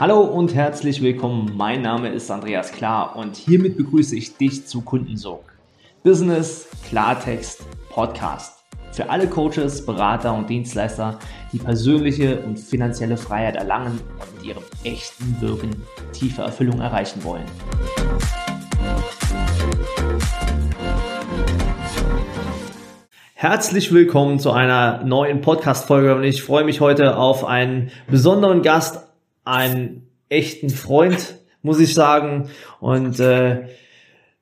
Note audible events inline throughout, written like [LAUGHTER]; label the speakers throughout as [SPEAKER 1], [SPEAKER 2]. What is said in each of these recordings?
[SPEAKER 1] Hallo und herzlich willkommen. Mein Name ist Andreas Klar und hiermit begrüße ich dich zu Kundensog. Business Klartext Podcast. Für alle Coaches, Berater und Dienstleister, die persönliche und finanzielle Freiheit erlangen und mit ihrem echten Wirken tiefe Erfüllung erreichen wollen. Herzlich willkommen zu einer neuen Podcast-Folge und ich freue mich heute auf einen besonderen Gast, einen echten Freund, muss ich sagen. Und äh,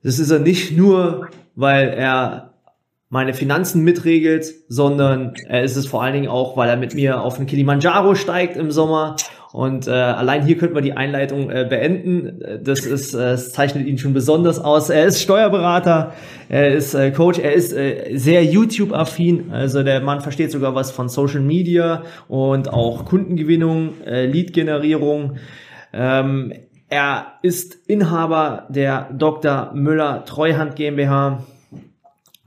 [SPEAKER 1] das ist er nicht nur, weil er meine Finanzen mitregelt, sondern er ist es vor allen Dingen auch, weil er mit mir auf den Kilimanjaro steigt im Sommer. Und äh, allein hier könnten wir die Einleitung äh, beenden. Das ist, äh, das zeichnet ihn schon besonders aus. Er ist Steuerberater, er ist äh, Coach, er ist äh, sehr YouTube-affin. Also der Mann versteht sogar was von Social Media und auch Kundengewinnung, äh, Lead-Generierung. Ähm, er ist Inhaber der Dr. Müller Treuhand GmbH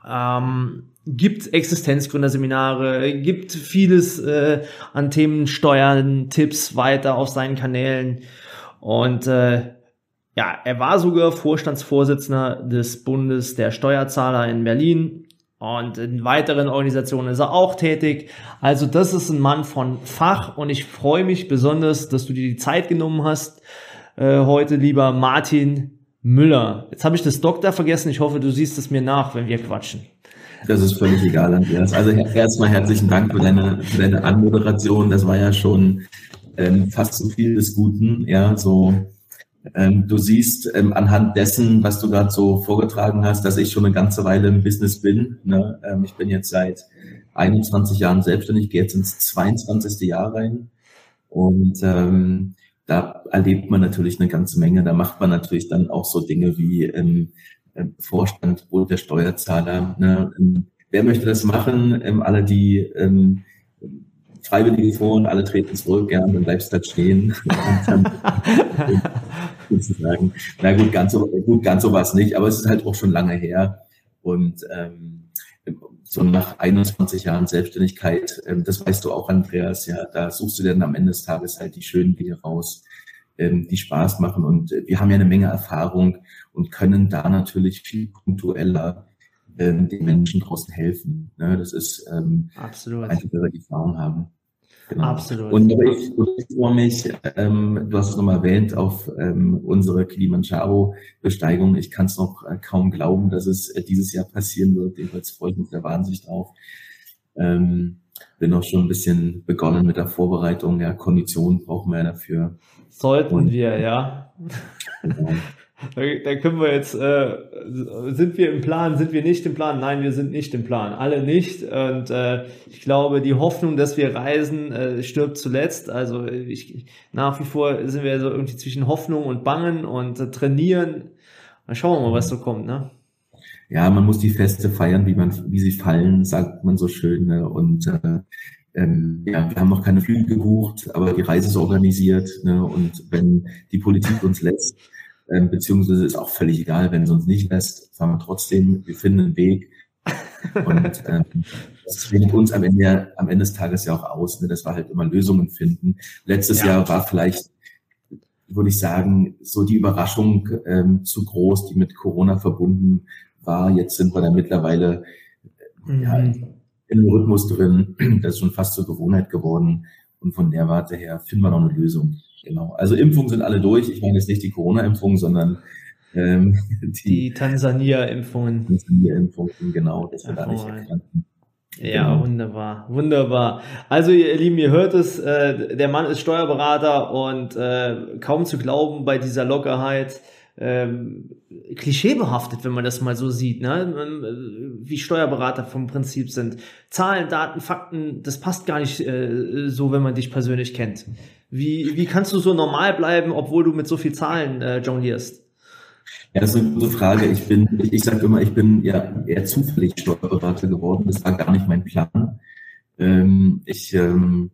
[SPEAKER 1] ähm, gibt Existenzgründerseminare, gibt vieles äh, an Themen Steuern, Tipps weiter auf seinen Kanälen. Und äh, ja, er war sogar Vorstandsvorsitzender des Bundes der Steuerzahler in Berlin. Und in weiteren Organisationen ist er auch tätig. Also das ist ein Mann von Fach und ich freue mich besonders, dass du dir die Zeit genommen hast, äh, heute lieber Martin Müller. Jetzt habe ich das Doktor vergessen. Ich hoffe, du siehst es mir nach, wenn wir quatschen.
[SPEAKER 2] Das ist völlig egal, Andreas. Also erstmal herzlichen Dank für deine, für deine Anmoderation. Das war ja schon ähm, fast zu viel des Guten. Ja, so ähm, du siehst ähm, anhand dessen, was du gerade so vorgetragen hast, dass ich schon eine ganze Weile im Business bin. Ne? Ähm, ich bin jetzt seit 21 Jahren selbstständig, gehe jetzt ins 22. Jahr rein. Und ähm, da erlebt man natürlich eine ganze Menge. Da macht man natürlich dann auch so Dinge wie ähm Vorstand, Bund der Steuerzahler. Ne? Ähm, wer möchte das machen? Ähm, alle, die ähm, Freiwillige vor und alle treten zurück, ja, dann bleibst du halt stehen. [LAUGHS] sozusagen. [LAUGHS] Na gut, ganz so, gut, ganz so war es nicht, aber es ist halt auch schon lange her. Und ähm, so nach 21 Jahren Selbstständigkeit, ähm, das weißt du auch, Andreas, ja, da suchst du dann am Ende des Tages halt die schönen Dinge raus, die Spaß machen. Und äh, wir haben ja eine Menge Erfahrung und können da natürlich viel punktueller ähm, den Menschen draußen helfen. Ne? Das ist ähm, Absolut. wir die Erfahrung haben. Genau. Absolut. Und ich, ich freue mich, ähm, du hast es nochmal erwähnt, auf ähm, unsere Kilimanjaro-Besteigung. Ich kann es noch äh, kaum glauben, dass es äh, dieses Jahr passieren wird. Jedenfalls freue ich mich da wahnsinnig drauf. Ähm, bin auch schon ein bisschen begonnen mit der Vorbereitung. Ja, Konditionen brauchen wir ja dafür.
[SPEAKER 1] Sollten Und, wir, ja. Genau. [LAUGHS] Da, können wir jetzt, äh, sind wir im Plan, sind wir nicht im Plan? Nein, wir sind nicht im Plan. Alle nicht. Und äh, ich glaube, die Hoffnung, dass wir reisen, äh, stirbt zuletzt. Also ich, nach wie vor sind wir so irgendwie zwischen Hoffnung und Bangen und äh, trainieren. Dann schauen wir mal, was so kommt, ne?
[SPEAKER 2] Ja, man muss die Feste feiern, wie man, wie sie fallen, sagt man so schön. Ne? Und äh, ähm, ja, wir haben noch keine Flüge gebucht, aber die Reise ist organisiert. Ne? Und wenn die Politik uns lässt, ähm, beziehungsweise ist auch völlig egal, wenn es uns nicht lässt, fahren wir trotzdem, wir finden einen Weg. Und [LAUGHS] ähm, das bringt uns am Ende, am Ende des Tages ja auch aus, ne, dass wir halt immer Lösungen finden. Letztes ja. Jahr war vielleicht, würde ich sagen, so die Überraschung ähm, zu groß, die mit Corona verbunden war. Jetzt sind wir da mittlerweile mhm. ja, in einem Rhythmus drin. [CLEARS THROAT] Das ist schon fast zur Gewohnheit geworden. Und von der Warte her finden wir noch eine Lösung. Genau. Also Impfungen sind alle durch. Ich meine jetzt nicht die Corona-Impfungen, sondern
[SPEAKER 1] ähm, [LAUGHS] die, die Tansania-Impfungen.
[SPEAKER 2] Tansania-Impfungen, genau, das wir da nicht
[SPEAKER 1] erkannten. Ja, genau. wunderbar, wunderbar. Also ihr Lieben, ihr hört es, äh, der Mann ist Steuerberater und äh, kaum zu glauben bei dieser Lockerheit, ähm, klischeebehaftet, wenn man das mal so sieht, ne? Äh, wie Steuerberater vom Prinzip sind. Zahlen, Daten, Fakten, das passt gar nicht äh, so, wenn man dich persönlich kennt. Wie, wie kannst du so normal bleiben, obwohl du mit so viel Zahlen äh, jonglierst?
[SPEAKER 2] Ja, das ist eine gute Frage. Ich bin, ich, ich sage immer, ich bin ja eher zufällig Steuerberater geworden. Das war gar nicht mein Plan. Ähm, ich ähm,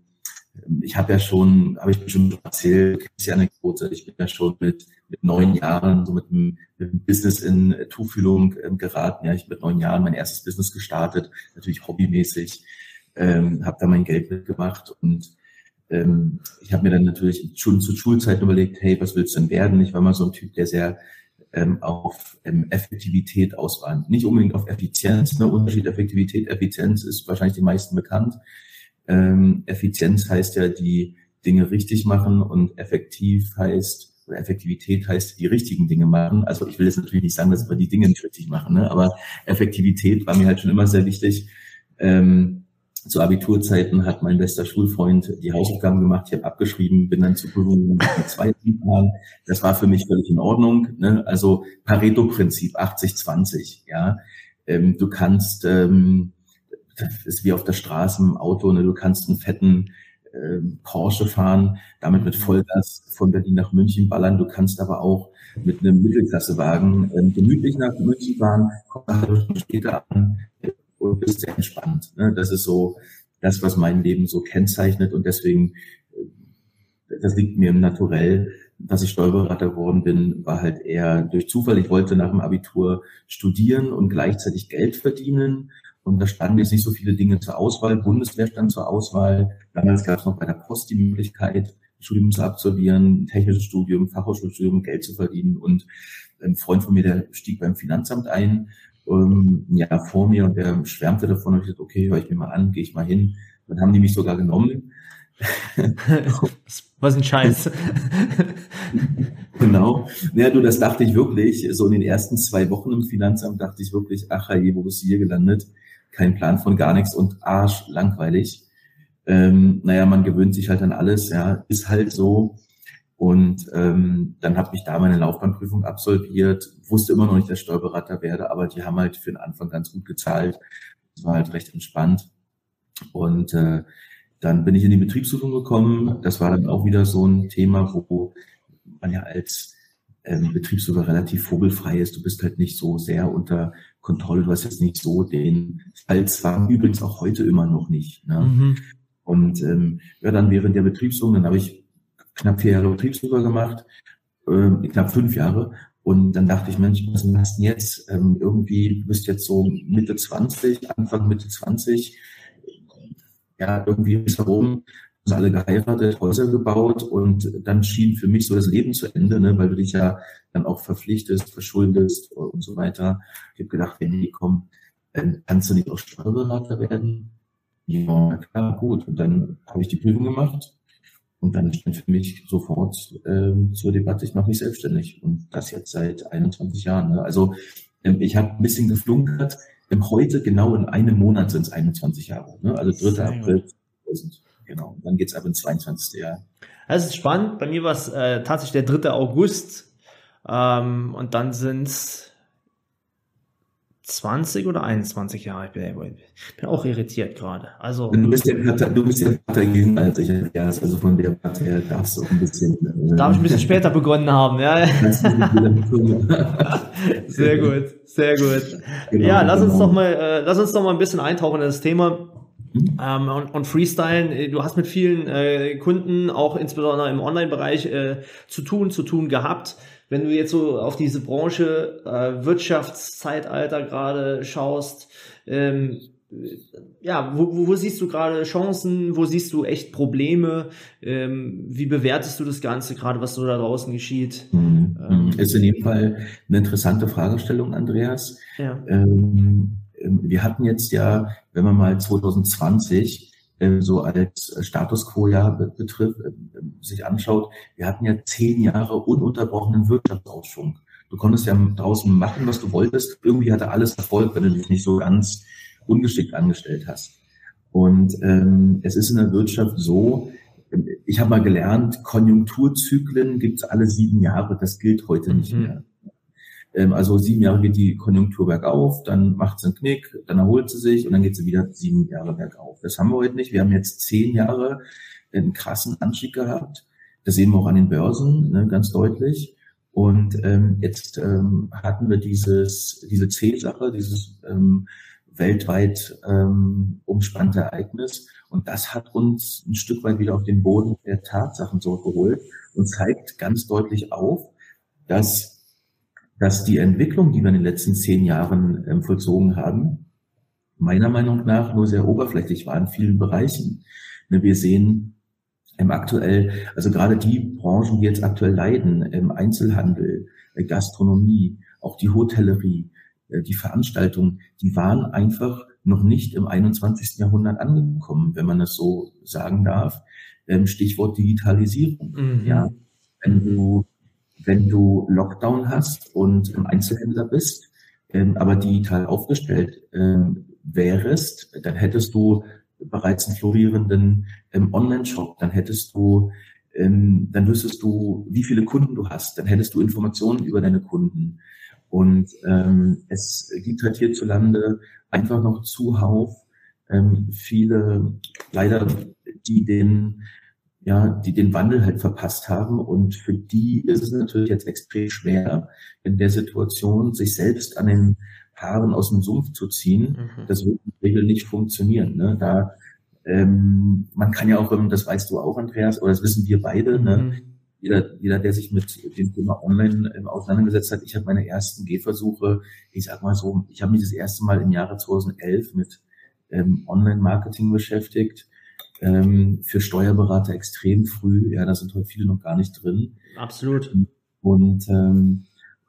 [SPEAKER 2] ich habe ja schon, habe ich schon erzählt, die Anekdote, ich bin ja schon mit, mit neun Jahren so mit einem, mit einem Business in Tuchfühlung ähm, geraten. Ja, ich mit neun Jahren mein erstes Business gestartet, natürlich hobbymäßig, ähm, habe da mein Geld mitgemacht und ähm, ich habe mir dann natürlich schon zu Schulzeiten überlegt, hey, was willst du denn werden? Ich war mal so ein Typ, der sehr ähm, auf ähm, Effektivität auswand. Nicht unbedingt auf Effizienz. Ne? Unterschied Effektivität, Effizienz ist wahrscheinlich den meisten bekannt. Ähm, Effizienz heißt ja, die Dinge richtig machen und effektiv heißt, Effektivität heißt, die richtigen Dinge machen. Also ich will jetzt natürlich nicht sagen, dass wir die Dinge nicht richtig machen, ne? aber Effektivität war mir halt schon immer sehr wichtig. Ähm, zu Abiturzeiten hat mein bester Schulfreund die Hausaufgaben gemacht, ich habe abgeschrieben, bin dann zur Prüfung mit zwei Jahren. Das war für mich völlig in Ordnung. Ne? Also Pareto-Prinzip 80-20, ja. Ähm, du kannst, ähm, das ist wie auf der Straße im Auto, ne? du kannst einen fetten äh, Porsche fahren, damit mit Vollgas von Berlin nach München ballern. Du kannst aber auch mit einem Mittelklassewagen äh, gemütlich nach München fahren, kommst eine halbe Stunde später an und bist sehr entspannt. Ne? Das ist so das, was mein Leben so kennzeichnet und deswegen, äh, das liegt mir im Naturell, dass ich Steuerberater geworden bin, war halt eher durch Zufall. Ich wollte nach dem Abitur studieren und gleichzeitig Geld verdienen und da standen jetzt nicht so viele Dinge zur Auswahl. Bundeswehr stand zur Auswahl. Damals gab es noch bei der Post die Möglichkeit, Studium zu absolvieren, technisches Studium, Fachhochschulstudium, Geld zu verdienen. Und ein Freund von mir, der stieg beim Finanzamt ein, ähm, ja, vor mir und der schwärmte davon und ich gesagt, okay, höre ich mir mal an, gehe ich mal hin. Dann haben die mich sogar genommen. [LAUGHS]
[SPEAKER 1] Was ein Scheiß. [LAUGHS]
[SPEAKER 2] genau. Ja, du, das dachte ich wirklich. So in den ersten zwei Wochen im Finanzamt dachte ich wirklich, ach je, wo bist du hier gelandet? Kein Plan von gar nichts und arsch langweilig. Ähm, naja, man gewöhnt sich halt an alles, ja, ist halt so. Und ähm, dann habe ich da meine Laufbahnprüfung absolviert, wusste immer noch nicht, dass ich Steuerberater werde, aber die haben halt für den Anfang ganz gut gezahlt. Das war halt recht entspannt. Und äh, dann bin ich in die Betriebsprüfung gekommen. Das war dann auch wieder so ein Thema, wo man ja als ähm, Betriebsprüfer relativ vogelfrei ist. Du bist halt nicht so sehr unter Kontrolle. Du hast jetzt nicht so den Fallzwang, übrigens auch heute immer noch nicht. Ne? Mhm. Und ähm, ja, dann während der Betriebsprüfung, dann habe ich knapp vier Jahre Betriebsprüfer gemacht, äh, knapp fünf Jahre. Und dann dachte ich, Mensch, was machst du denn jetzt? Ähm, irgendwie, du bist jetzt so Mitte 20, Anfang Mitte 20. Ja, irgendwie ist herum uns alle geheiratet, Häuser gebaut und dann schien für mich so das Leben zu Ende, ne, weil du dich ja dann auch verpflichtest, verschuldest und so weiter. Ich habe gedacht, wenn die kommen, dann kannst du nicht auch Steuerberater werden. Ja, klar, gut. Und dann habe ich die Prüfung gemacht und dann stand für mich sofort ähm, zur Debatte, ich mache mich selbstständig und das jetzt seit 21 Jahren. Ne? Also ähm, ich habe ein bisschen geflunkert. Ähm, heute genau in einem Monat sind es 21 Jahre. Ne? Also 3. April 2000. Genau. Dann geht's ab ins 22. Jahr.
[SPEAKER 1] Das ist spannend. Bei mir war es äh, tatsächlich der 3. August. Ähm, und dann sind's 20 oder 21 Jahre. Ich bin, bin auch irritiert gerade. Also,
[SPEAKER 2] du bist ja du bist ja Partei jünger als ich. Ja, also von der Partei darfst du ein bisschen.
[SPEAKER 1] Äh, Darf ich ein bisschen später begonnen haben, ja. [LAUGHS] [LAUGHS] sehr gut, sehr gut. Genau, ja, lass uns genau. doch mal, äh, lass uns doch mal ein bisschen eintauchen in das Thema. Mhm. Ähm, und, und Freestylen, äh, du hast mit vielen äh, Kunden, auch insbesondere im Online-Bereich, äh, zu tun, zu tun gehabt. Wenn du jetzt so auf diese Branche äh, Wirtschaftszeitalter gerade schaust, ähm, ja, wo, wo, siehst du gerade Chancen, wo siehst du echt Probleme? Ähm, wie bewertest du das Ganze gerade, was so da draußen geschieht?
[SPEAKER 2] Mhm. Ähm, ist in jedem Fall eine interessante Fragestellung, Andreas. Ja. Ähm, wir hatten jetzt ja, wenn man mal 2020 äh, so als Status quo ja betrifft, äh, sich anschaut, wir hatten ja zehn Jahre ununterbrochenen Wirtschaftsausschwung. Du konntest ja draußen machen, was du wolltest. Irgendwie hatte alles Erfolg, wenn du dich nicht so ganz ungeschickt angestellt hast. Und ähm, es ist in der Wirtschaft so, ich habe mal gelernt, Konjunkturzyklen gibt es alle sieben Jahre. Das gilt heute nicht mhm. mehr. Ähm, also sieben Jahre geht die Konjunktur bergauf, dann macht sie einen Knick, dann erholt sie sich und dann geht sie wieder sieben Jahre bergauf. Das haben wir heute nicht. Wir haben jetzt zehn Jahre einen krassen Anstieg gehabt. Das sehen wir auch an den Börsen ne, ganz deutlich. Und ähm, jetzt ähm, hatten wir dieses, diese C-Sache, dieses ähm, weltweit ähm, umspannte Ereignis. Und das hat uns ein Stück weit wieder auf den Boden der Tatsachen zurückgeholt und zeigt ganz deutlich auf, dass dass die Entwicklung, die wir in den letzten zehn Jahren ähm, vollzogen haben, meiner Meinung nach nur sehr oberflächlich war in vielen Bereichen. Ne, wir sehen ähm, aktuell, also gerade die Branchen, die jetzt aktuell leiden, im Einzelhandel, äh, Gastronomie, auch die Hotellerie, äh, die Veranstaltungen, die waren einfach noch nicht im 21. Jahrhundert angekommen, wenn man das so sagen darf. Ähm, Stichwort Digitalisierung. Mhm. Ja, wenn du, wenn du Lockdown hast und im Einzelhändler bist, ähm, aber digital aufgestellt ähm, wärest, dann hättest du bereits einen florierenden ähm, Online-Shop, dann hättest du, ähm, dann wüsstest du, wie viele Kunden du hast, dann hättest du Informationen über deine Kunden. Und ähm, es gibt halt hierzulande einfach noch zuhauf ähm, viele, leider, die den, ja, die den Wandel halt verpasst haben. Und für die ist es natürlich jetzt extrem schwer, in der Situation sich selbst an den Haaren aus dem Sumpf zu ziehen, mhm. das wird in der Regel nicht funktionieren. Ne? Da ähm, man kann ja auch, das weißt du auch, Andreas, oder das wissen wir beide, ne? mhm. ne? jeder, jeder, der sich mit dem Thema Online ähm, auseinandergesetzt hat, ich habe meine ersten Gehversuche, ich sag mal so, ich habe mich das erste Mal im Jahre 2011 mit ähm, Online-Marketing beschäftigt, ähm, für Steuerberater extrem früh, ja, da sind heute viele noch gar nicht drin.
[SPEAKER 1] Absolut.
[SPEAKER 2] Und, ähm,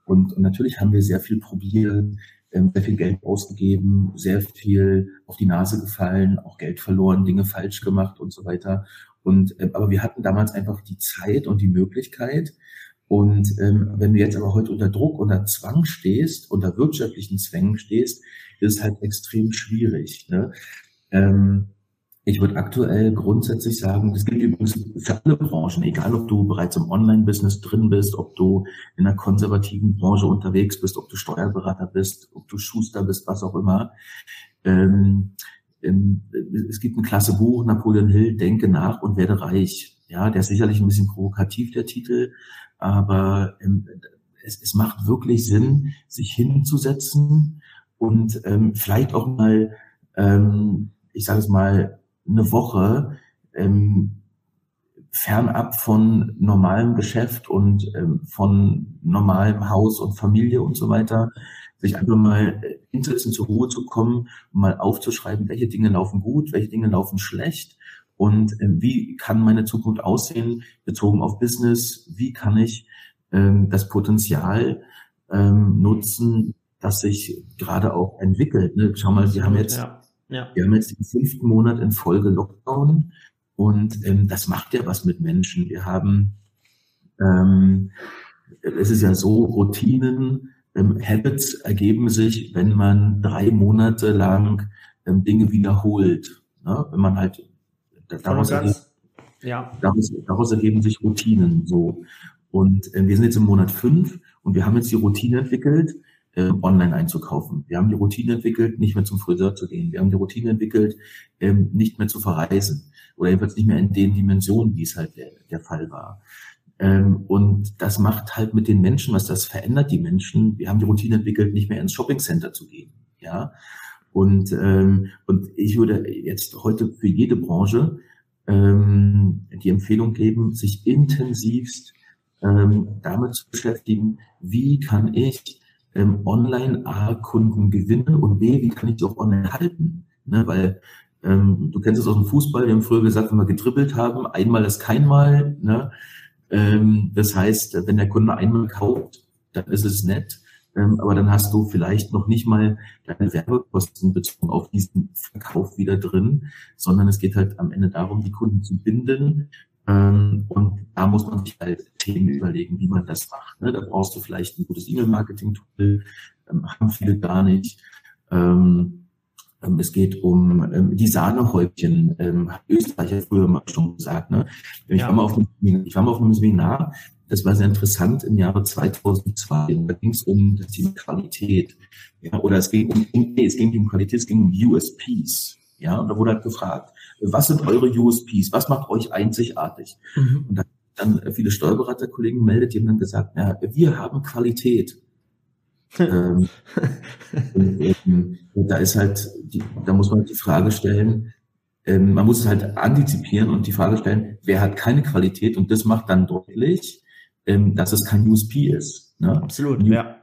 [SPEAKER 2] und, und natürlich haben wir sehr viel probiert, ähm, sehr viel Geld ausgegeben, sehr viel auf die Nase gefallen, auch Geld verloren, Dinge falsch gemacht und so weiter. Und ähm, aber wir hatten damals einfach die Zeit und die Möglichkeit. Und ähm, wenn du jetzt aber heute unter Druck, unter Zwang stehst, unter wirtschaftlichen Zwängen stehst, ist es halt extrem schwierig. Ne? Ähm, ich würde aktuell grundsätzlich sagen, das gilt übrigens für alle Branchen, egal ob du bereits im Online-Business drin bist, ob du in einer konservativen Branche unterwegs bist, ob du Steuerberater bist, ob du Schuster bist, was auch immer. Ähm, ähm, es gibt ein klasse Buch, Napoleon Hill, Denke nach und werde reich. Ja, der ist sicherlich ein bisschen provokativ, der Titel, aber ähm, es, es macht wirklich Sinn, sich hinzusetzen und ähm, vielleicht auch mal, ähm, ich sage es mal, eine Woche ähm, fernab von normalem Geschäft und ähm, von normalem Haus und Familie und so weiter, sich einfach mal äh, hinsetzen, zur Ruhe zu kommen, mal aufzuschreiben, welche Dinge laufen gut, welche Dinge laufen schlecht und äh, wie kann meine Zukunft aussehen, bezogen auf Business, wie kann ich ähm, das Potenzial ähm, nutzen, das sich gerade auch entwickelt. Ne? Schau mal, wir haben jetzt ja ja. Wir haben jetzt den fünften Monat in Folge Lockdown und ähm, das macht ja was mit Menschen. Wir haben, ähm, es ist ja so, Routinen, ähm, Habits ergeben sich, wenn man drei Monate lang ähm, Dinge wiederholt. Ne? Wenn man halt daraus, ergeben, ja. daraus, daraus ergeben sich Routinen so. Und äh, wir sind jetzt im Monat fünf und wir haben jetzt die Routine entwickelt, äh, online einzukaufen. Wir haben die Routine entwickelt, nicht mehr zum Friseur zu gehen. Wir haben die Routine entwickelt, ähm, nicht mehr zu verreisen oder jedenfalls nicht mehr in den Dimensionen, wie es halt der, der Fall war. Ähm, und das macht halt mit den Menschen, was das verändert die Menschen. Wir haben die Routine entwickelt, nicht mehr ins Shoppingcenter zu gehen. Ja. Und, ähm, und ich würde jetzt heute für jede Branche ähm, die Empfehlung geben, sich intensivst ähm, damit zu beschäftigen, wie kann ich ähm, online A, Kunden gewinnen und B, wie kann ich die auch online halten? Ne, weil ähm, du kennst es aus dem Fußball, wir haben früher gesagt, wenn wir getrippelt haben, einmal ist kein Mal. Ne? Ähm, das heißt, wenn der Kunde einmal kauft, dann ist es nett. Ähm, aber dann hast du vielleicht noch nicht mal deine Werbekosten bezogen auf diesen Verkauf wieder drin, sondern es geht halt am Ende darum, die Kunden zu binden, und da muss man sich halt Themen überlegen, wie man das macht. Ne? Da brauchst du vielleicht ein gutes E-Mail-Marketing-Tool, ähm, haben viele gar nicht. Ähm, es geht um die Sahnehäubchen, ähm, hat Österreicher früher mal schon gesagt. Ne? Ich, ja. war mal auf einem, ich war mal auf einem Seminar, das war sehr interessant im Jahre 2002. Da ging es um das Thema Qualität. Ja, oder es ging um, nee, es ging um Qualität, es ging um USPs. Ja, und da wurde halt gefragt, was sind eure USPs? Was macht euch einzigartig? Mhm. Und dann, dann viele Steuerberaterkollegen meldet, die haben dann gesagt, ja, wir haben Qualität. [LAUGHS] ähm, ähm, da ist halt, die, da muss man die Frage stellen, ähm, man muss es halt antizipieren und die Frage stellen, wer hat keine Qualität? Und das macht dann deutlich, ähm, dass es kein USP ist. Ne?
[SPEAKER 1] Absolut, ja.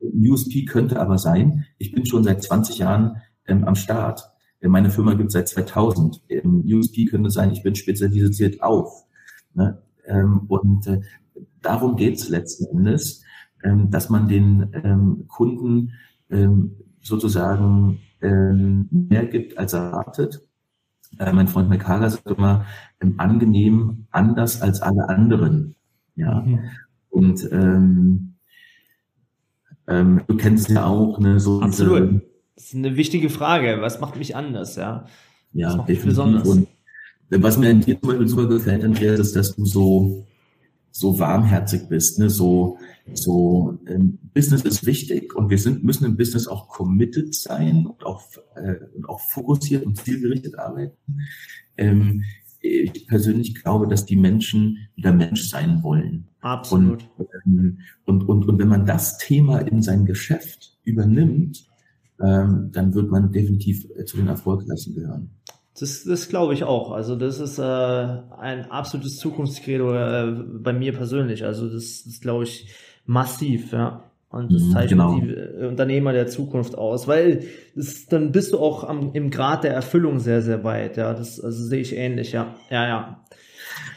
[SPEAKER 2] USP könnte aber sein, ich bin schon seit 20 Jahren ähm, am Start. Meine Firma gibt es seit 2000. Im USP könnte sein, ich bin spezialisiert auf. Ne? Ähm, und äh, darum geht's letzten Endes, ähm, dass man den ähm, Kunden ähm, sozusagen ähm, mehr gibt, als erwartet. Äh, mein Freund McHager sagt immer, ähm, angenehm anders als alle anderen. Ja. Mhm. Und du kennst es ja auch, ne, so
[SPEAKER 1] Absolut. Diese, das ist eine wichtige Frage. Was macht mich anders, ja?
[SPEAKER 2] Ja, definitiv. Besonders. Und was mir an dir zum Beispiel super gefällt, Andreas, ist, dass du so, so warmherzig bist, ne? so, so ähm, Business ist wichtig und wir sind, müssen im Business auch committed sein und auch, äh, und auch fokussiert und zielgerichtet arbeiten. Ähm, ich persönlich glaube, dass die Menschen wieder Mensch sein wollen.
[SPEAKER 1] Absolut.
[SPEAKER 2] Und, ähm, und, und, und wenn man das Thema in sein Geschäft übernimmt, ähm, dann wird man definitiv äh, zu den Erfolgreichen gehören.
[SPEAKER 1] Das, das glaube ich auch. Also das ist äh, ein absolutes Zukunftskredo äh, bei mir persönlich. Also das, das glaube ich massiv, ja. Und das mhm, zeichnet genau. die äh, Unternehmer der Zukunft aus, weil das, dann bist du auch am, im Grad der Erfüllung sehr, sehr weit. Ja, das also sehe ich ähnlich. Ja, ja, ja.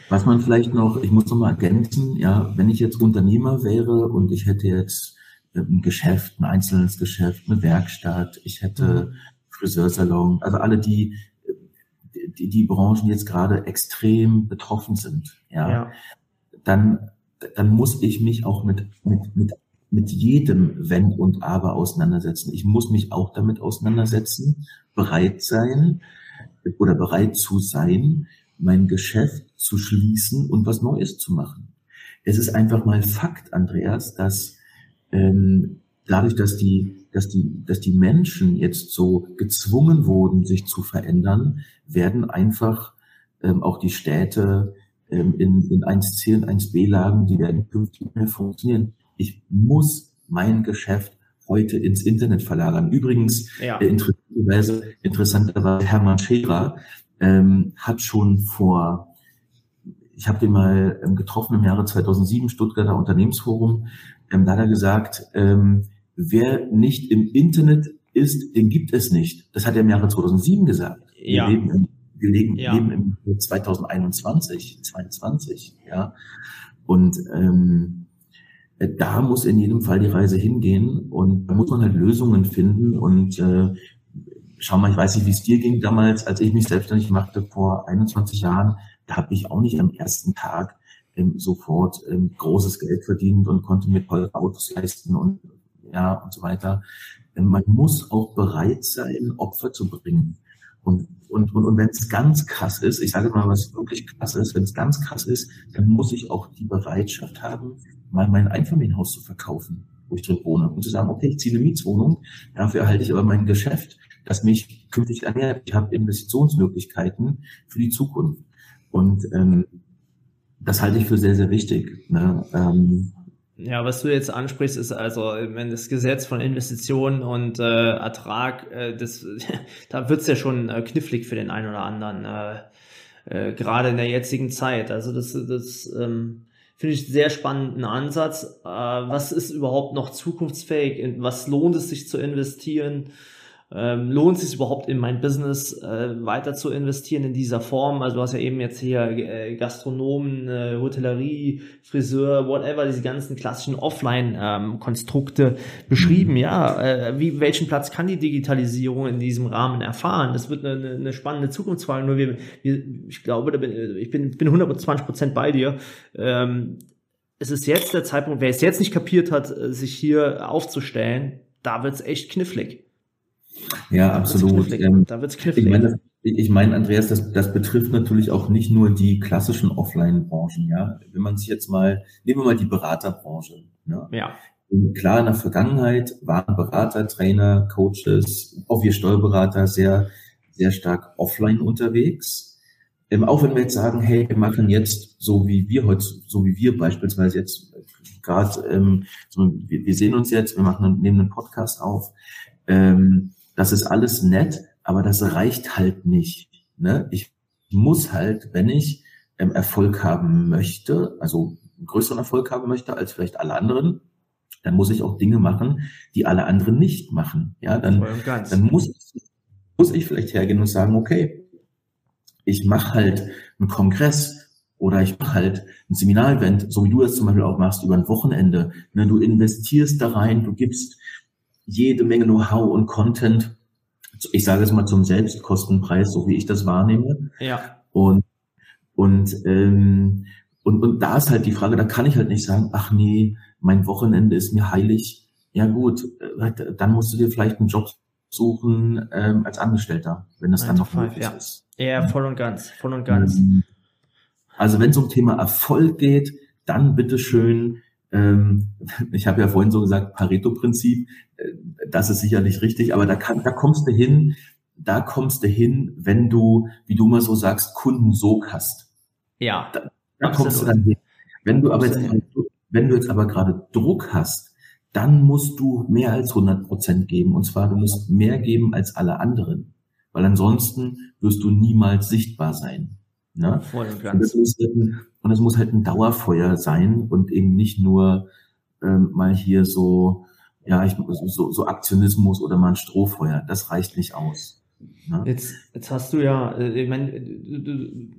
[SPEAKER 2] Was man vielleicht noch, ich muss noch mal ergänzen, ja, wenn ich jetzt Unternehmer wäre und ich hätte jetzt ein Geschäft, ein einzelnes Geschäft, eine Werkstatt, ich hätte mhm. Friseursalon, also alle die, die, die Branchen jetzt gerade extrem betroffen sind, ja, ja. dann, dann muss ich mich auch mit, mit, mit, mit jedem Wenn und Aber auseinandersetzen. Ich muss mich auch damit auseinandersetzen, bereit sein oder bereit zu sein, mein Geschäft zu schließen und was Neues zu machen. Es ist einfach mal Fakt, Andreas, dass ähm, dadurch, dass die, dass die, dass die Menschen jetzt so gezwungen wurden, sich zu verändern, werden einfach ähm, auch die Städte ähm, in, in 1C und 1B-Lagen, die werden künftig nicht mehr funktionieren. Ich muss mein Geschäft heute ins Internet verlagern. Übrigens, ja. äh, interessanterweise, interessanterweise Hermann Scherer ähm, hat schon vor, ich habe den mal ähm, getroffen im Jahre 2007, Stuttgarter Unternehmensforum, ähm, da hat er gesagt, ähm, wer nicht im Internet ist, den gibt es nicht. Das hat er im Jahre 2007 gesagt.
[SPEAKER 1] Ja.
[SPEAKER 2] Wir leben im, wir leben, ja. leben im 2021, 22, ja. Und ähm, da muss in jedem Fall die Reise hingehen und da muss man halt Lösungen finden und äh, schau mal, ich weiß nicht, wie es dir ging damals, als ich mich selbstständig machte vor 21 Jahren, da habe ich auch nicht am ersten Tag ähm, sofort ähm, großes Geld verdient und konnte mir tolle Autos leisten und ja und so weiter. Ähm, man muss auch bereit sein, Opfer zu bringen. Und, und, und, und wenn es ganz krass ist, ich sage mal, was wirklich krass ist, wenn es ganz krass ist, dann muss ich auch die Bereitschaft haben, mal mein Einfamilienhaus zu verkaufen, wo ich drin wohne, und zu sagen, okay, ich ziehe eine Mietswohnung, dafür erhalte ich aber mein Geschäft, das mich künftig ernährt. Ich habe Investitionsmöglichkeiten für die Zukunft. Und ähm, das halte ich für sehr, sehr wichtig. Ne? Ähm,
[SPEAKER 1] ja, was du jetzt ansprichst, ist also, wenn das Gesetz von Investitionen und äh, Ertrag, äh, das, [LAUGHS] da wird's ja schon äh, knifflig für den einen oder anderen, äh, äh, gerade in der jetzigen Zeit. Also das, das ähm, finde ich sehr spannenden Ansatz. Äh, was ist überhaupt noch zukunftsfähig? In was lohnt es sich zu investieren? Ähm, lohnt es sich überhaupt in mein Business äh, weiter zu investieren in dieser Form? Also du hast ja eben jetzt hier äh, Gastronomen, äh, Hotellerie, Friseur, whatever, diese ganzen klassischen Offline-Konstrukte ähm, beschrieben. Mhm. Ja, äh, wie, welchen Platz kann die Digitalisierung in diesem Rahmen erfahren? Das wird eine, eine spannende Zukunftsfrage. Nur wir, wir, ich glaube, da bin, ich bin, bin 120 Prozent bei dir. Ähm, es ist jetzt der Zeitpunkt, wer es jetzt nicht kapiert hat, äh, sich hier aufzustellen, da wird's echt knifflig.
[SPEAKER 2] Ja, absolut.
[SPEAKER 1] Ähm, da wird's knifflig.
[SPEAKER 2] Ich meine, ich meine, Andreas, das, das betrifft natürlich auch nicht nur die klassischen Offline-Branchen, ja. Wenn man sich jetzt mal, nehmen wir mal die Beraterbranche. Ne?
[SPEAKER 1] Ja.
[SPEAKER 2] Klar, in der Vergangenheit waren Berater, Trainer, Coaches, auch wir Steuerberater sehr, sehr stark offline unterwegs. Ähm, auch wenn wir jetzt sagen, hey, wir machen jetzt so wie wir heute, so wie wir beispielsweise jetzt gerade, ähm, so, wir, wir, sehen uns jetzt, wir machen nehmen einen Podcast auf. Ähm, das ist alles nett, aber das reicht halt nicht. Ne? Ich muss halt, wenn ich ähm, Erfolg haben möchte, also einen größeren Erfolg haben möchte als vielleicht alle anderen, dann muss ich auch Dinge machen, die alle anderen nicht machen. Ja, dann, dann muss, ich, muss ich vielleicht hergehen und sagen, okay, ich mache halt einen Kongress Oder ich mache halt ein Seminarevent, so wie du das zum Beispiel auch machst, über ein Wochenende. Ne, du investierst da rein, du gibst jede Menge Know-how und Content. Ich sage es mal zum Selbstkostenpreis, so wie ich das wahrnehme.
[SPEAKER 1] Ja.
[SPEAKER 2] Und, und, ähm, und, und da ist halt die Frage, da kann ich halt nicht sagen, ach nee, mein Wochenende ist mir heilig. Ja gut, äh, dann musst du dir vielleicht einen Job suchen ähm, als Angestellter, wenn das dann noch möglich
[SPEAKER 1] ja.
[SPEAKER 2] ist.
[SPEAKER 1] Ja, voll und ganz, voll und ganz.
[SPEAKER 2] Ähm, also wenn es um Thema Erfolg geht, dann bitteschön, [LAUGHS] ich habe ja vorhin so gesagt, Pareto-Prinzip, äh, das ist sicherlich richtig, aber da, kann, da kommst du hin, da kommst du hin, wenn du, wie du mal so sagst, Kundensog hast.
[SPEAKER 1] Ja.
[SPEAKER 2] Da, da kommst du dann hin. Wenn du aber jetzt, wenn du jetzt aber gerade Druck hast, dann musst du mehr als 100 Prozent geben. Und zwar, du musst mehr geben als alle anderen. Weil ansonsten wirst du niemals sichtbar sein. Ne? Voll und ganz. Und halt ein, und das muss halt ein Dauerfeuer sein und eben nicht nur ähm, mal hier so, ja, ich, so, so Aktionismus oder mal ein Strohfeuer. Das reicht nicht aus.
[SPEAKER 1] Ne? Jetzt, jetzt hast du ja, äh, ich meine,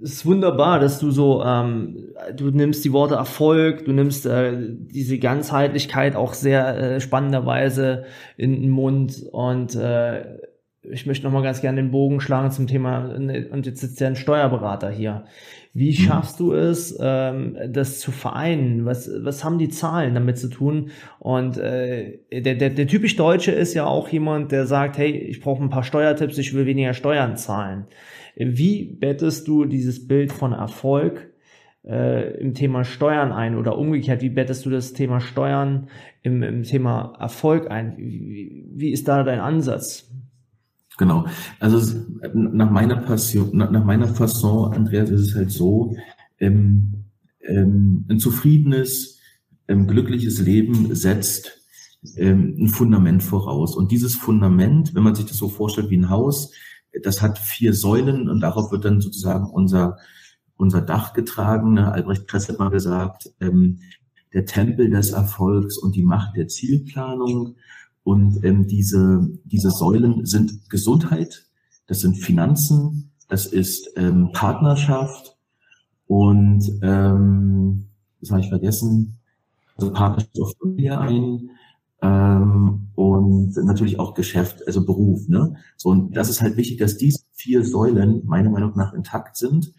[SPEAKER 1] es ist wunderbar, dass du so, ähm, du nimmst die Worte Erfolg, du nimmst äh, diese Ganzheitlichkeit auch sehr äh, spannenderweise in den Mund und äh, ich möchte noch mal ganz gerne den Bogen schlagen zum Thema, und jetzt sitzt ja ein Steuerberater hier. Wie mhm. schaffst du es, ähm, das zu vereinen? Was, was haben die Zahlen damit zu tun? Und äh, der, der, der typisch Deutsche ist ja auch jemand, der sagt, hey, ich brauche ein paar Steuertipps, ich will weniger Steuern zahlen. Wie bettest du dieses Bild von Erfolg äh, im Thema Steuern ein oder umgekehrt, wie bettest du das Thema Steuern im, im Thema Erfolg ein? Wie, wie ist da dein Ansatz?
[SPEAKER 2] Genau. Also nach meiner Passion, nach meiner Fasson, Andreas, ist es halt so, ähm, ähm, ein zufriedenes, ähm, glückliches Leben setzt ähm, ein Fundament voraus. Und dieses Fundament, wenn man sich das so vorstellt wie ein Haus, das hat vier Säulen und darauf wird dann sozusagen unser, unser Dach getragen. Ne? Albrecht Kress hat mal gesagt, ähm, der Tempel des Erfolgs und die Macht der Zielplanung. Und ähm, diese, diese Säulen sind Gesundheit, das sind Finanzen, das ist ähm, Partnerschaft und ähm, das habe ich vergessen, also Partnerschaft auf Familie ein ähm, und natürlich auch Geschäft, also Beruf. Ne? So, und das ist halt wichtig, dass diese vier Säulen meiner Meinung nach intakt sind.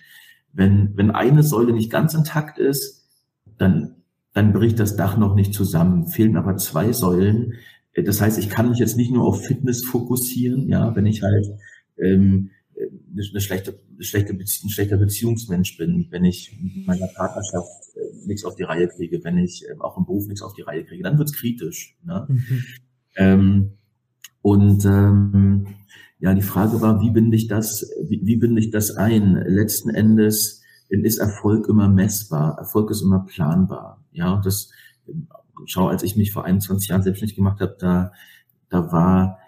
[SPEAKER 2] Wenn, wenn eine Säule nicht ganz intakt ist, dann, dann bricht das Dach noch nicht zusammen. Fehlen aber zwei Säulen, das heißt, ich kann mich jetzt nicht nur auf Fitness fokussieren, ja, wenn ich halt ähm, eine schlechte, schlechte Bezie ein schlechter Beziehungsmensch bin, wenn ich mit meiner Partnerschaft äh, nichts auf die Reihe kriege, wenn ich äh, auch im Beruf nichts auf die Reihe kriege, dann wird's kritisch. Ne? Mhm. Ähm, und ähm, ja, die Frage war, wie binde ich das, wie, wie binde ich das ein? Letzten Endes ist Erfolg immer messbar, Erfolg ist immer planbar. Ja, und das schau, als ich mich vor 21 Jahren selbstständig gemacht habe, da, da war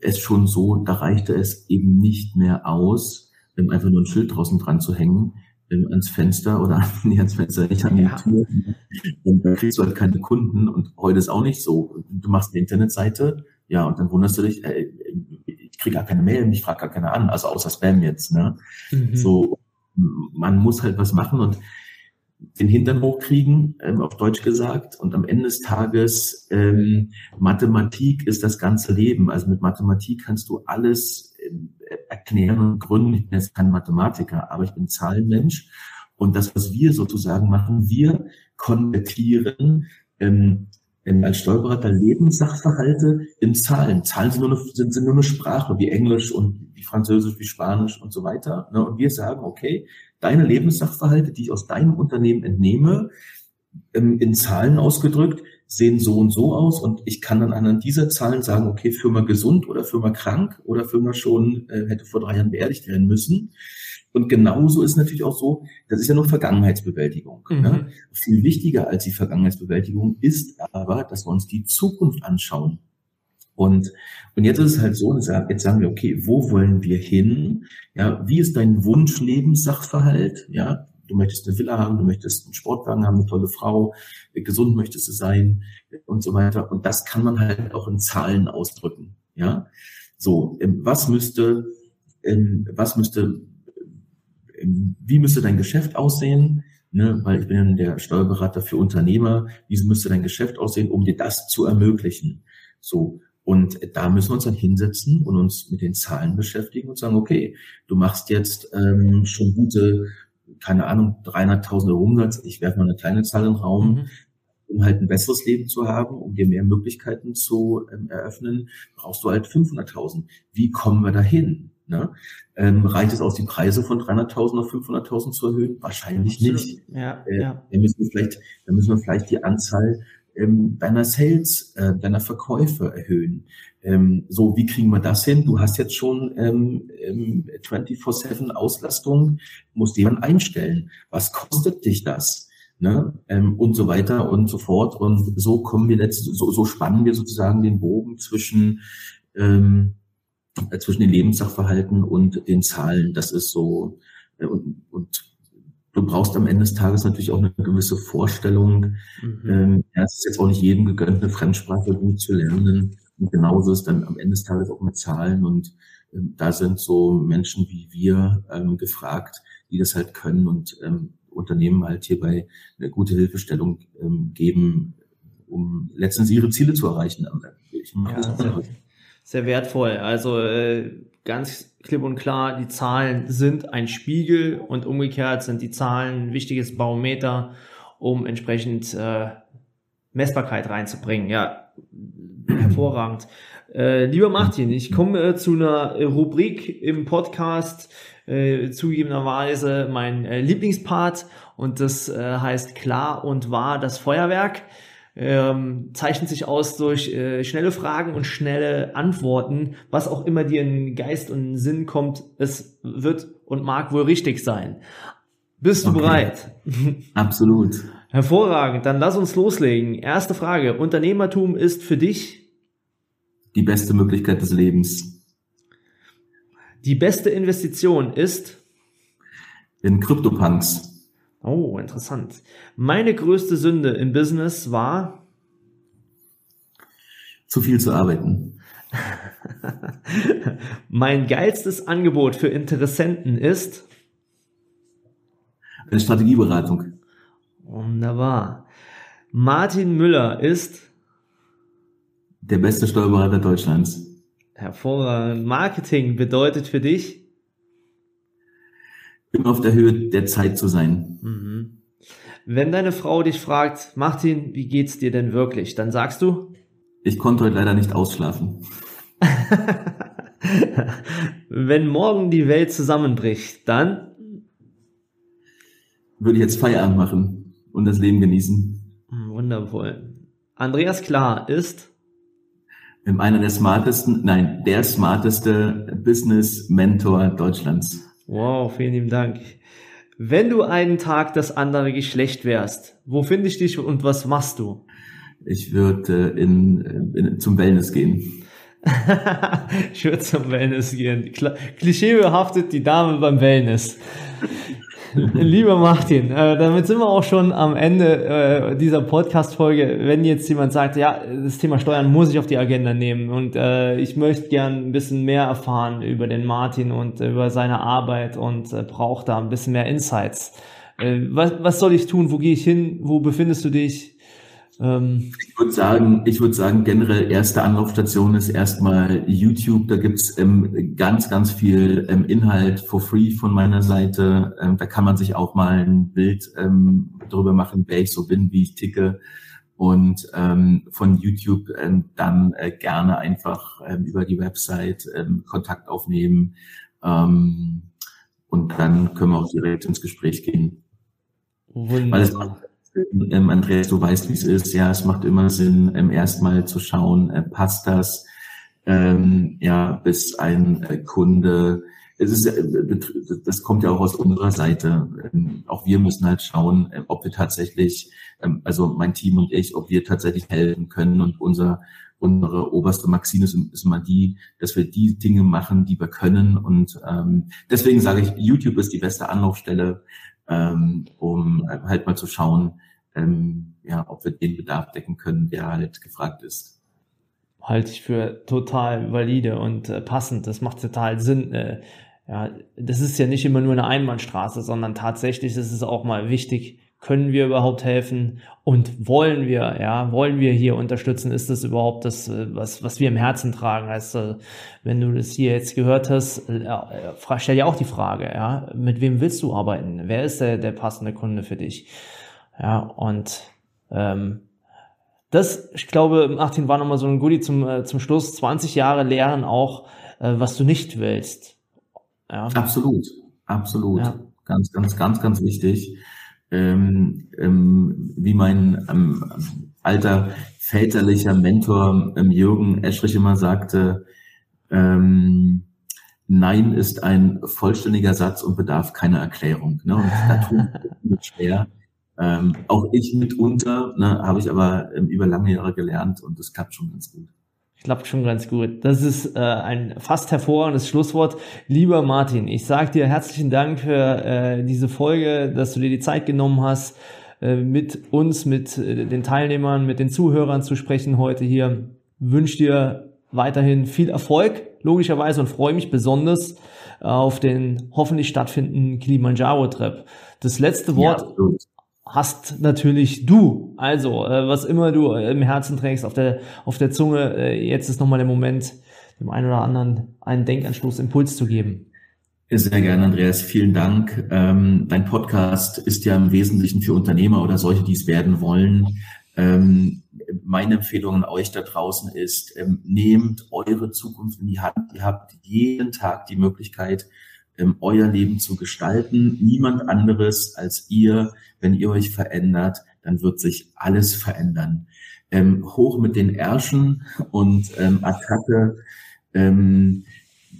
[SPEAKER 2] es schon so, da reichte es eben nicht mehr aus, einfach nur ein Schild draußen dran zu hängen, ans Fenster oder [LAUGHS] nicht ans Fenster, nicht an die ja. Tür. Und da kriegst du halt keine Kunden und heute ist auch nicht so. Du machst eine Internetseite, ja, und dann wunderst du dich, ey, ich kriege gar keine Mail, ich frage gar keine an, also außer Spam jetzt, ne? Mhm. So, man muss halt was machen und den Hintern hochkriegen, ähm, auf Deutsch gesagt. Und am Ende des Tages, ähm, Mathematik ist das ganze Leben. Also mit Mathematik kannst du alles äh, erklären und gründen. Ich bin jetzt kein Mathematiker, aber ich bin Zahlenmensch. Und das, was wir sozusagen machen, wir konvertieren ähm, als Steuerberater Lebenssachverhalte in Zahlen. Zahlen sind nur, eine, sind, sind nur eine Sprache, wie Englisch und wie Französisch, wie Spanisch und so weiter. Ne? Und wir sagen, okay, deine Lebenssachverhalte, die ich aus deinem Unternehmen entnehme, ähm, in Zahlen ausgedrückt, sehen so und so aus und ich kann dann anhand dieser Zahlen sagen, okay, Firma gesund oder Firma krank oder Firma schon äh, hätte vor drei Jahren beerdigt werden müssen. Und genauso ist natürlich auch so, das ist ja nur Vergangenheitsbewältigung. Mhm. Ne? Viel wichtiger als die Vergangenheitsbewältigung ist aber, dass wir uns die Zukunft anschauen. Und, und jetzt ist es halt so, jetzt sagen wir, okay, wo wollen wir hin? Ja, wie ist dein Wunschlebenssachverhalt? Ja, du möchtest eine Villa haben, du möchtest einen Sportwagen haben, eine tolle Frau, gesund möchtest du sein und so weiter. Und das kann man halt auch in Zahlen ausdrücken. Ja, so, ähm, was müsste, ähm, was müsste wie müsste dein Geschäft aussehen? Ne, weil ich bin der Steuerberater für Unternehmer. Wie müsste dein Geschäft aussehen, um dir das zu ermöglichen? So. Und da müssen wir uns dann hinsetzen und uns mit den Zahlen beschäftigen und sagen, okay, du machst jetzt ähm, schon gute, keine Ahnung, 300.000 Euro Umsatz. Ich werfe mal eine kleine Zahl in den Raum. Mhm um halt ein besseres Leben zu haben, um dir mehr Möglichkeiten zu ähm, eröffnen, brauchst du halt 500.000. Wie kommen wir dahin? Ne? Ähm, reicht es aus, die Preise von 300.000 auf 500.000 zu erhöhen? Wahrscheinlich nicht.
[SPEAKER 1] Ja, äh, ja.
[SPEAKER 2] Da müssen wir vielleicht, da müssen wir vielleicht die Anzahl ähm, deiner Sales, äh, deiner Verkäufe erhöhen. Ähm, so, wie kriegen wir das hin? Du hast jetzt schon ähm, 24-7 Auslastung, musst jemand einstellen. Was kostet dich das? ne, ähm, und so weiter und so fort. Und so kommen wir letzt, so, so spannen wir sozusagen den Bogen zwischen ähm, äh, zwischen den Lebenssachverhalten und den Zahlen. Das ist so äh, und, und du brauchst am Ende des Tages natürlich auch eine gewisse Vorstellung. Mhm. Ähm, ja, es ist jetzt auch nicht jedem gegönnt, eine Fremdsprache gut zu lernen. Und genauso ist dann am Ende des Tages auch mit Zahlen. Und ähm, da sind so Menschen wie wir ähm, gefragt, die das halt können und ähm, Unternehmen halt hierbei eine gute Hilfestellung ähm, geben, um letztens ihre Ziele zu erreichen.
[SPEAKER 1] Ja, sehr, wertvoll. Also äh, ganz klipp und klar, die Zahlen sind ein Spiegel und umgekehrt sind die Zahlen ein wichtiges Barometer, um entsprechend äh, Messbarkeit reinzubringen. Ja, hervorragend. Äh, lieber Martin, ich komme äh, zu einer Rubrik im Podcast, äh, zugegebenerweise mein äh, Lieblingspart und das äh, heißt klar und wahr das Feuerwerk. Ähm, zeichnet sich aus durch äh, schnelle Fragen und schnelle Antworten. Was auch immer dir in Geist und Sinn kommt, es wird und mag wohl richtig sein. Bist du okay. bereit? [LAUGHS]
[SPEAKER 2] Absolut.
[SPEAKER 1] Hervorragend. Dann lass uns loslegen. Erste Frage. Unternehmertum ist für dich
[SPEAKER 2] die beste Möglichkeit des Lebens.
[SPEAKER 1] Die beste Investition ist
[SPEAKER 2] in Kryptopunks.
[SPEAKER 1] Oh, interessant. Meine größte Sünde im Business war
[SPEAKER 2] zu viel zu arbeiten. [LAUGHS]
[SPEAKER 1] mein geilstes Angebot für Interessenten ist
[SPEAKER 2] eine Strategieberatung.
[SPEAKER 1] Wunderbar. Martin Müller ist
[SPEAKER 2] der beste Steuerberater Deutschlands.
[SPEAKER 1] Hervorragend. Marketing bedeutet für dich?
[SPEAKER 2] Immer auf der Höhe der Zeit zu sein.
[SPEAKER 1] Mhm. Wenn deine Frau dich fragt, Martin, wie geht's dir denn wirklich? Dann sagst du?
[SPEAKER 2] Ich konnte heute leider nicht ausschlafen. [LAUGHS]
[SPEAKER 1] Wenn morgen die Welt zusammenbricht, dann?
[SPEAKER 2] Würde ich jetzt Feierabend machen und das Leben genießen.
[SPEAKER 1] Wundervoll. Andreas Klar ist?
[SPEAKER 2] einer der smartesten, nein, der smarteste Business Mentor Deutschlands.
[SPEAKER 1] Wow, vielen lieben Dank. Wenn du einen Tag das andere Geschlecht wärst, wo finde ich dich und was machst du?
[SPEAKER 2] Ich würde äh, in, in, zum Wellness gehen. [LAUGHS]
[SPEAKER 1] ich würde zum Wellness gehen. Klischee behaftet die Dame beim Wellness. [LAUGHS] Lieber Martin, äh, damit sind wir auch schon am Ende äh, dieser Podcast-Folge. Wenn jetzt jemand sagt, ja, das Thema Steuern muss ich auf die Agenda nehmen und äh, ich möchte gern ein bisschen mehr erfahren über den Martin und über seine Arbeit und äh, brauche da ein bisschen mehr Insights. Was, was soll ich tun? Wo gehe ich hin? Wo befindest du dich?
[SPEAKER 2] Ähm, ich würde sagen, ich würde sagen, generell erste Anlaufstation ist erstmal YouTube. Da gibt's ähm, ganz, ganz viel ähm, Inhalt for free von meiner Seite. Ähm, da kann man sich auch mal ein Bild ähm, darüber machen, wer ich so bin, wie ich ticke. Und von YouTube dann äh, gerne einfach über die Website Kontakt aufnehmen. Und dann können wir auch direkt ins Gespräch gehen. Wunderbar. Ähm, Andreas, du weißt, wie es ist. Ja, es macht immer Sinn, ähm, erstmal zu schauen, äh, passt das? Ähm, ja, bis ein äh, Kunde, es ist, äh, das kommt ja auch aus unserer Seite. Ähm, auch wir müssen halt schauen, äh, ob wir tatsächlich, ähm, also mein Team und ich, ob wir tatsächlich helfen können und unser unsere oberste Maxime ist, ist immer die, dass wir die Dinge machen, die wir können. Und ähm, deswegen sage ich, YouTube ist die beste Anlaufstelle, ähm, um halt mal zu schauen, ähm, ja, ob wir den Bedarf decken können, der halt gefragt ist.
[SPEAKER 1] Halte ich für total valide und äh, passend. Das macht total Sinn. Äh, Ja, das ist ja nicht immer nur eine Einbahnstraße, sondern tatsächlich ist es auch mal wichtig, können wir überhaupt helfen und wollen wir, ja, wollen wir hier unterstützen? Ist das überhaupt das, äh, was, was wir im Herzen tragen? Äh, wenn du das hier jetzt gehört hast, äh, stell dir auch die Frage, ja, mit wem willst du arbeiten? Wer ist der, der passende Kunde für dich? Ja, und ähm, das, ich glaube, Martin war nochmal so ein Goodie zum, zum Schluss. 20 Jahre lernen auch, was du nicht willst.
[SPEAKER 2] Ja. Absolut, absolut. Ja. Ganz, ganz, ganz, ganz wichtig ähm, ähm, wie mein ähm, alter väterlicher Mentor ähm, Jürgen Eschrich immer sagte, ähm, Nein ist ein vollständiger Satz und bedarf keiner Erklärung. Ne? Und da tun wir schwer. Ähm, auch ich mitunter, ne, habe ich aber über lange Jahre gelernt und das klappt schon ganz gut
[SPEAKER 1] klappt schon ganz gut. Das ist äh, ein fast hervorragendes Schlusswort. Lieber Martin, ich sage dir herzlichen Dank für äh, diese Folge, dass du dir die Zeit genommen hast, äh, mit uns, mit äh, den Teilnehmern, mit den Zuhörern zu sprechen heute hier. Wünsche dir weiterhin viel Erfolg, logischerweise, und freue mich besonders auf den hoffentlich stattfindenden Kilimanjaro-Trip. Das letzte Wort ja, hast natürlich du. Also, äh, was immer du im Herzen trägst, auf der, auf der Zunge, äh, jetzt ist nochmal der Moment, dem einen oder anderen einen Denkanstoß, Impuls zu geben.
[SPEAKER 2] Sehr gerne, Andreas. Vielen Dank. Ähm, dein Podcast ist ja im Wesentlichen für Unternehmer oder solche, die es werden wollen. Ähm, meine Empfehlung an euch da draußen ist, ähm, nehmt eure Zukunft in die Hand. Ihr habt jeden Tag die Möglichkeit, ähm, euer Leben zu gestalten. Niemand anderes als ihr. Wenn ihr euch verändert, dann wird sich alles verändern. Ähm, hoch mit den Ärschen und ähm, Attacke. Ähm,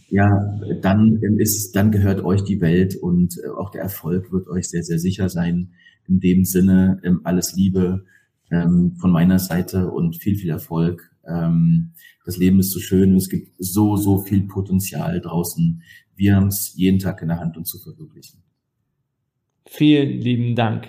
[SPEAKER 2] ja, dann ist, dann gehört euch die Welt und äh, auch der Erfolg wird euch sehr, sehr sicher sein. In dem Sinne, ähm, alles Liebe ähm, von meiner Seite und viel, viel Erfolg. Ähm, das Leben ist so schön, es gibt so, so viel Potenzial draußen wir haben es jeden Tag in der Hand, uns zu verwirklichen.
[SPEAKER 1] Vielen lieben Dank.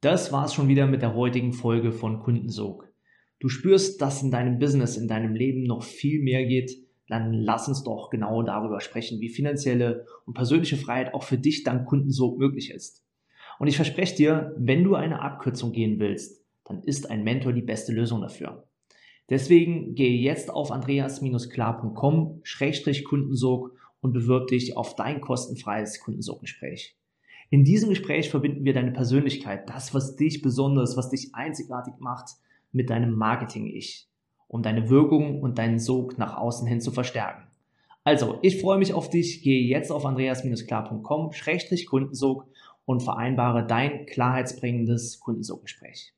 [SPEAKER 1] Das war's schon wieder mit der heutigen Folge von Kundensog. Du spürst, dass in deinem Business, in deinem Leben noch viel mehr geht, dann lass uns doch genau darüber sprechen, wie finanzielle und persönliche Freiheit auch für dich dank Kundensog möglich ist. Und ich verspreche dir, wenn du eine Abkürzung gehen willst, dann ist ein Mentor die beste Lösung dafür. Deswegen gehe jetzt auf andreas-klar.com-kundensog und bewirb dich auf dein kostenfreies Kundensoggespräch. In diesem Gespräch verbinden wir deine Persönlichkeit, das, was dich besonders, was dich einzigartig macht, mit deinem Marketing-Ich, um deine Wirkung und deinen Sog nach außen hin zu verstärken. Also, ich freue mich auf dich. Gehe jetzt auf andreas-klar.com-kundensog und vereinbare dein klarheitsbringendes Kundensoggespräch.